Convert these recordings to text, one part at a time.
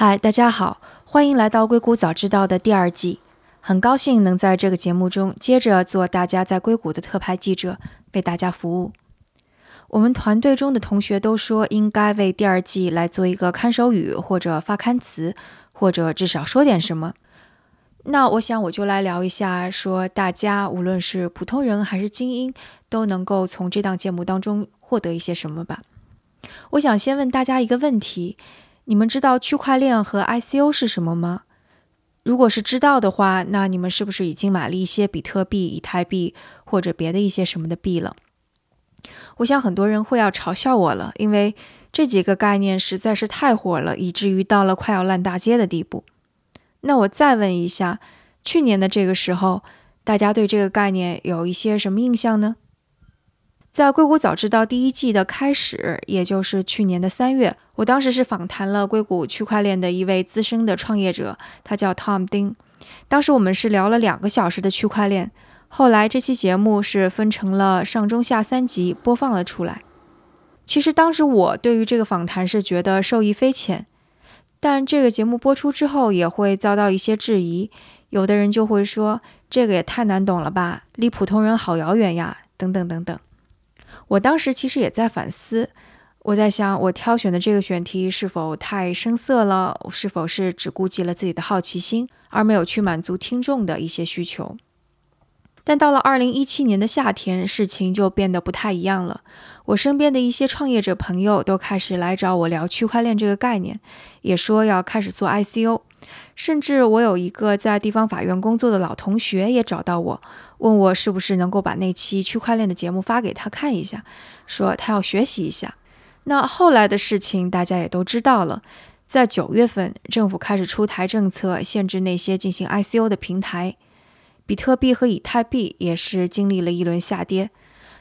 嗨，大家好，欢迎来到《硅谷早知道》的第二季。很高兴能在这个节目中接着做大家在硅谷的特派记者，为大家服务。我们团队中的同学都说，应该为第二季来做一个看守语，或者发刊词，或者至少说点什么。那我想，我就来聊一下，说大家无论是普通人还是精英，都能够从这档节目当中获得一些什么吧。我想先问大家一个问题。你们知道区块链和 ICO 是什么吗？如果是知道的话，那你们是不是已经买了一些比特币、以太币或者别的一些什么的币了？我想很多人会要嘲笑我了，因为这几个概念实在是太火了，以至于到了快要烂大街的地步。那我再问一下，去年的这个时候，大家对这个概念有一些什么印象呢？在硅谷早知道第一季的开始，也就是去年的三月，我当时是访谈了硅谷区块链的一位资深的创业者，他叫 Tom 丁。当时我们是聊了两个小时的区块链。后来这期节目是分成了上中下三集播放了出来。其实当时我对于这个访谈是觉得受益匪浅，但这个节目播出之后也会遭到一些质疑，有的人就会说这个也太难懂了吧，离普通人好遥远呀，等等等等。我当时其实也在反思，我在想，我挑选的这个选题是否太生涩了？是否是只顾及了自己的好奇心，而没有去满足听众的一些需求？但到了二零一七年的夏天，事情就变得不太一样了。我身边的一些创业者朋友都开始来找我聊区块链这个概念，也说要开始做 ICO。甚至我有一个在地方法院工作的老同学也找到我，问我是不是能够把那期区块链的节目发给他看一下，说他要学习一下。那后来的事情大家也都知道了，在九月份，政府开始出台政策，限制那些进行 ICO 的平台，比特币和以太币也是经历了一轮下跌。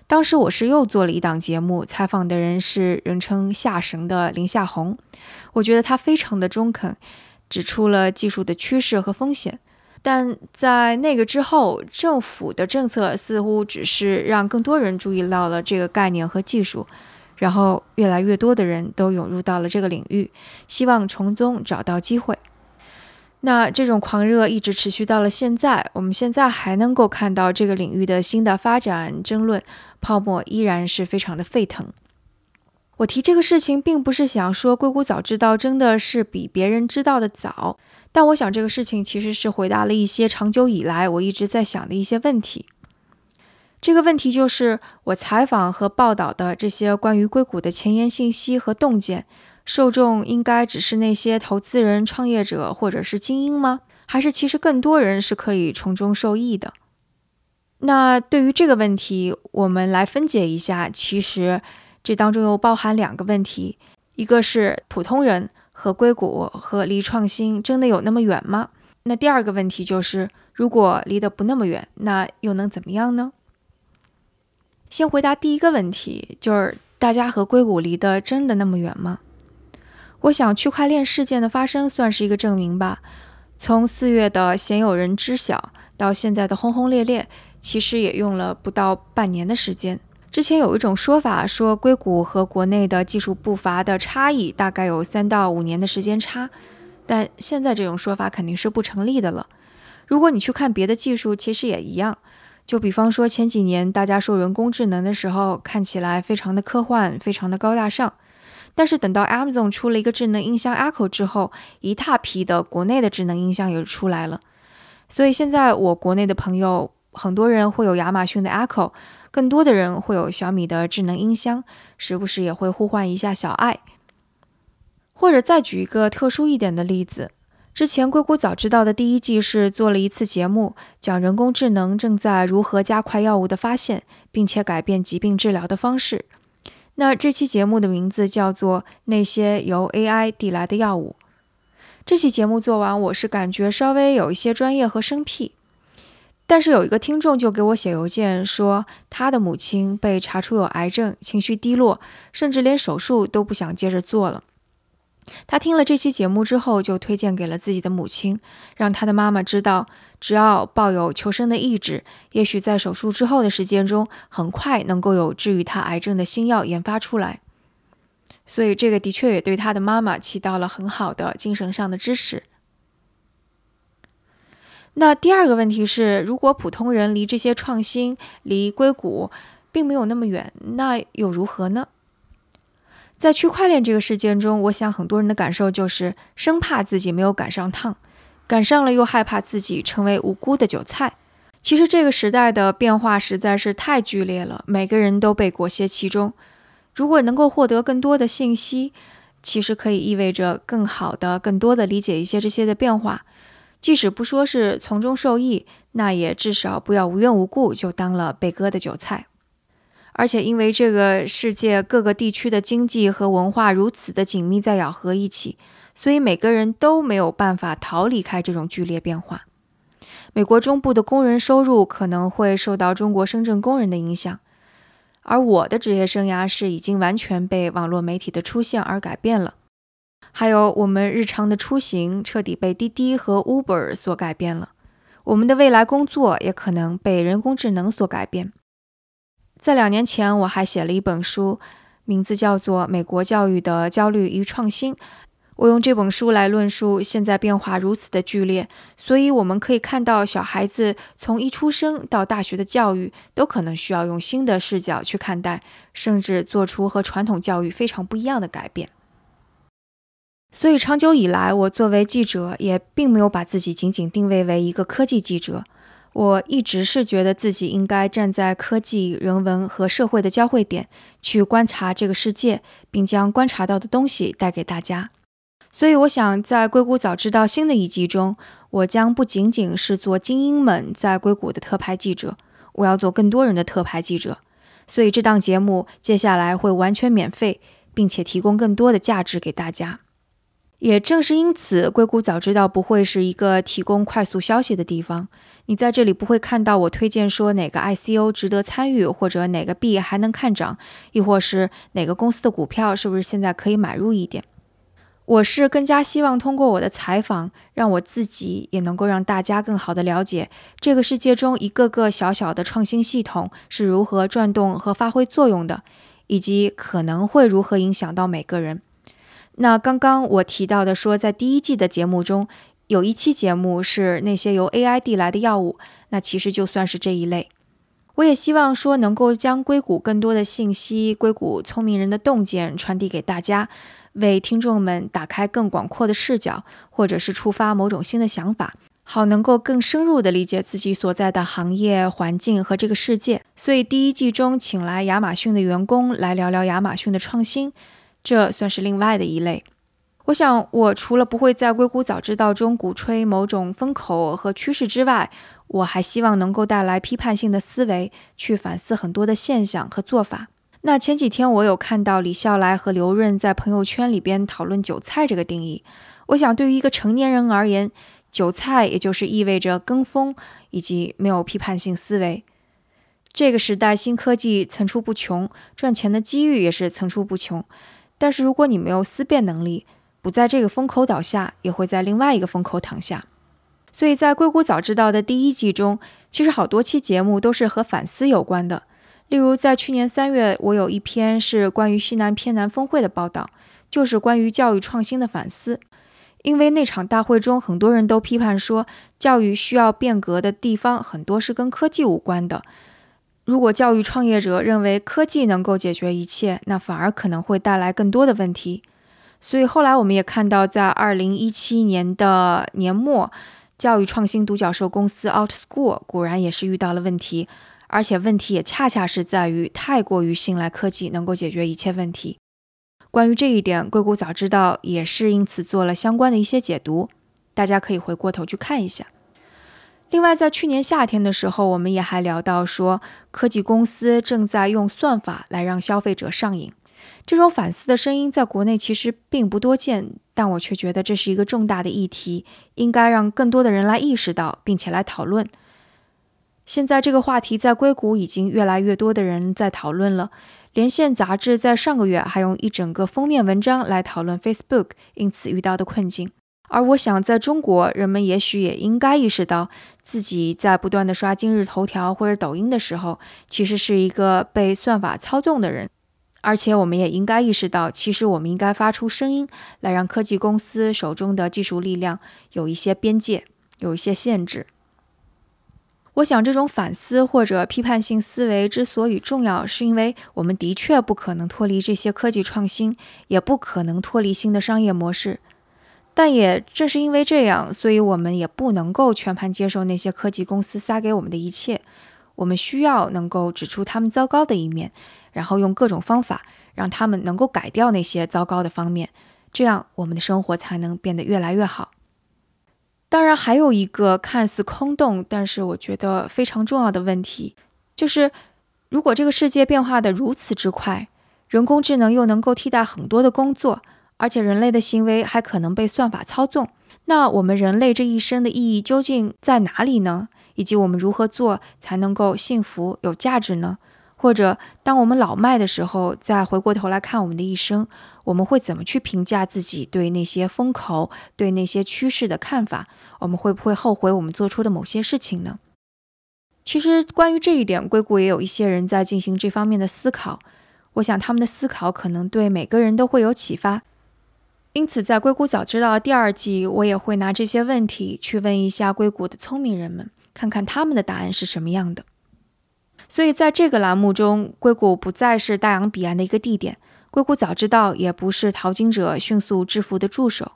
当时我是又做了一档节目，采访的人是人称夏神的林夏红，我觉得他非常的中肯。指出了技术的趋势和风险，但在那个之后，政府的政策似乎只是让更多人注意到了这个概念和技术，然后越来越多的人都涌入到了这个领域，希望从中找到机会。那这种狂热一直持续到了现在，我们现在还能够看到这个领域的新的发展争论，泡沫依然是非常的沸腾。我提这个事情，并不是想说硅谷早知道真的是比别人知道的早，但我想这个事情其实是回答了一些长久以来我一直在想的一些问题。这个问题就是，我采访和报道的这些关于硅谷的前沿信息和洞见，受众应该只是那些投资人、创业者或者是精英吗？还是其实更多人是可以从中受益的？那对于这个问题，我们来分解一下，其实。这当中又包含两个问题，一个是普通人和硅谷和离创新真的有那么远吗？那第二个问题就是，如果离得不那么远，那又能怎么样呢？先回答第一个问题，就是大家和硅谷离得真的那么远吗？我想区块链事件的发生算是一个证明吧。从四月的鲜有人知晓到现在的轰轰烈烈，其实也用了不到半年的时间。之前有一种说法，说硅谷和国内的技术步伐的差异大概有三到五年的时间差，但现在这种说法肯定是不成立的了。如果你去看别的技术，其实也一样。就比方说前几年大家说人工智能的时候，看起来非常的科幻，非常的高大上，但是等到 Amazon 出了一个智能音箱 Echo 之后，一大批的国内的智能音箱也出来了。所以现在我国内的朋友很多人会有亚马逊的 Echo。更多的人会有小米的智能音箱，时不时也会呼唤一下小爱。或者再举一个特殊一点的例子，之前硅谷早知道的第一季是做了一次节目，讲人工智能正在如何加快药物的发现，并且改变疾病治疗的方式。那这期节目的名字叫做《那些由 AI 递来的药物》。这期节目做完，我是感觉稍微有一些专业和生僻。但是有一个听众就给我写邮件说，他的母亲被查出有癌症，情绪低落，甚至连手术都不想接着做了。他听了这期节目之后，就推荐给了自己的母亲，让他的妈妈知道，只要抱有求生的意志，也许在手术之后的时间中，很快能够有治愈他癌症的新药研发出来。所以这个的确也对他的妈妈起到了很好的精神上的支持。那第二个问题是，如果普通人离这些创新、离硅谷并没有那么远，那又如何呢？在区块链这个事件中，我想很多人的感受就是生怕自己没有赶上趟，赶上了又害怕自己成为无辜的韭菜。其实这个时代的变化实在是太剧烈了，每个人都被裹挟其中。如果能够获得更多的信息，其实可以意味着更好的、更多的理解一些这些的变化。即使不说是从中受益，那也至少不要无缘无故就当了被割的韭菜。而且，因为这个世界各个地区的经济和文化如此的紧密在咬合一起，所以每个人都没有办法逃离开这种剧烈变化。美国中部的工人收入可能会受到中国深圳工人的影响，而我的职业生涯是已经完全被网络媒体的出现而改变了。还有我们日常的出行彻底被滴滴和 Uber 所改变了，我们的未来工作也可能被人工智能所改变。在两年前，我还写了一本书，名字叫做《美国教育的焦虑与创新》。我用这本书来论述现在变化如此的剧烈，所以我们可以看到，小孩子从一出生到大学的教育都可能需要用新的视角去看待，甚至做出和传统教育非常不一样的改变。所以，长久以来，我作为记者也并没有把自己仅仅定位为一个科技记者。我一直是觉得自己应该站在科技、人文和社会的交汇点，去观察这个世界，并将观察到的东西带给大家。所以，我想在《硅谷早知道》新的一季中，我将不仅仅是做精英们在硅谷的特派记者，我要做更多人的特派记者。所以，这档节目接下来会完全免费，并且提供更多的价值给大家。也正是因此，硅谷早知道不会是一个提供快速消息的地方。你在这里不会看到我推荐说哪个 ICO 值得参与，或者哪个币还能看涨，亦或是哪个公司的股票是不是现在可以买入一点。我是更加希望通过我的采访，让我自己也能够让大家更好的了解这个世界中一个个小小的创新系统是如何转动和发挥作用的，以及可能会如何影响到每个人。那刚刚我提到的说，在第一季的节目中。有一期节目是那些由 AI 递来的药物，那其实就算是这一类。我也希望说能够将硅谷更多的信息、硅谷聪明人的洞见传递给大家，为听众们打开更广阔的视角，或者是触发某种新的想法，好能够更深入地理解自己所在的行业环境和这个世界。所以第一季中请来亚马逊的员工来聊聊亚马逊的创新，这算是另外的一类。我想，我除了不会在硅谷早知道中鼓吹某种风口和趋势之外，我还希望能够带来批判性的思维，去反思很多的现象和做法。那前几天我有看到李笑来和刘润在朋友圈里边讨论“韭菜”这个定义。我想，对于一个成年人而言，韭菜也就是意味着跟风以及没有批判性思维。这个时代，新科技层出不穷，赚钱的机遇也是层出不穷。但是如果你没有思辨能力，不在这个风口倒下，也会在另外一个风口躺下。所以在《硅谷早知道》的第一季中，其实好多期节目都是和反思有关的。例如，在去年三月，我有一篇是关于西南偏南峰会的报道，就是关于教育创新的反思。因为那场大会中，很多人都批判说，教育需要变革的地方很多是跟科技无关的。如果教育创业者认为科技能够解决一切，那反而可能会带来更多的问题。所以后来我们也看到，在二零一七年的年末，教育创新独角兽公司 OutSchool 果然也是遇到了问题，而且问题也恰恰是在于太过于信赖科技能够解决一切问题。关于这一点，硅谷早知道也是因此做了相关的一些解读，大家可以回过头去看一下。另外，在去年夏天的时候，我们也还聊到说，科技公司正在用算法来让消费者上瘾。这种反思的声音在国内其实并不多见，但我却觉得这是一个重大的议题，应该让更多的人来意识到，并且来讨论。现在这个话题在硅谷已经越来越多的人在讨论了。连线杂志在上个月还用一整个封面文章来讨论 Facebook 因此遇到的困境。而我想，在中国，人们也许也应该意识到，自己在不断的刷今日头条或者抖音的时候，其实是一个被算法操纵的人。而且我们也应该意识到，其实我们应该发出声音，来让科技公司手中的技术力量有一些边界，有一些限制。我想，这种反思或者批判性思维之所以重要，是因为我们的确不可能脱离这些科技创新，也不可能脱离新的商业模式。但也正是因为这样，所以我们也不能够全盘接受那些科技公司撒给我们的一切。我们需要能够指出他们糟糕的一面，然后用各种方法让他们能够改掉那些糟糕的方面，这样我们的生活才能变得越来越好。当然，还有一个看似空洞，但是我觉得非常重要的问题，就是如果这个世界变化的如此之快，人工智能又能够替代很多的工作，而且人类的行为还可能被算法操纵，那我们人类这一生的意义究竟在哪里呢？以及我们如何做才能够幸福有价值呢？或者，当我们老迈的时候，再回过头来看我们的一生，我们会怎么去评价自己对那些风口、对那些趋势的看法？我们会不会后悔我们做出的某些事情呢？其实，关于这一点，硅谷也有一些人在进行这方面的思考。我想，他们的思考可能对每个人都会有启发。因此，在《硅谷早知道》第二季，我也会拿这些问题去问一下硅谷的聪明人们，看看他们的答案是什么样的。所以，在这个栏目中，硅谷不再是大洋彼岸的一个地点，硅谷早知道也不是淘金者迅速致富的助手。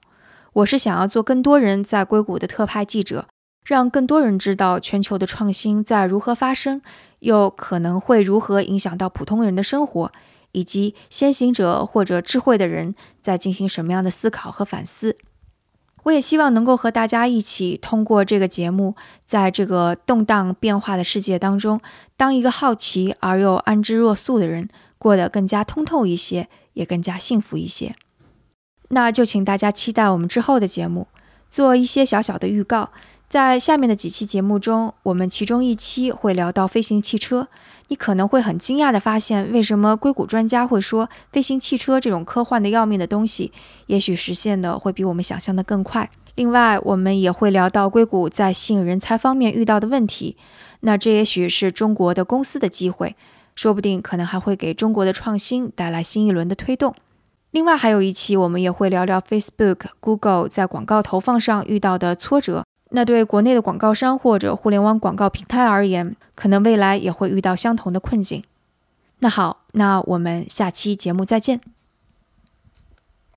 我是想要做更多人在硅谷的特派记者，让更多人知道全球的创新在如何发生，又可能会如何影响到普通人的生活，以及先行者或者智慧的人在进行什么样的思考和反思。我也希望能够和大家一起通过这个节目，在这个动荡变化的世界当中，当一个好奇而又安之若素的人，过得更加通透一些，也更加幸福一些。那就请大家期待我们之后的节目，做一些小小的预告。在下面的几期节目中，我们其中一期会聊到飞行汽车。你可能会很惊讶地发现，为什么硅谷专家会说飞行汽车这种科幻的要命的东西，也许实现的会比我们想象的更快。另外，我们也会聊到硅谷在吸引人才方面遇到的问题。那这也许是中国的公司的机会，说不定可能还会给中国的创新带来新一轮的推动。另外，还有一期我们也会聊聊 Facebook、Google 在广告投放上遇到的挫折。那对国内的广告商或者互联网广告平台而言，可能未来也会遇到相同的困境。那好，那我们下期节目再见。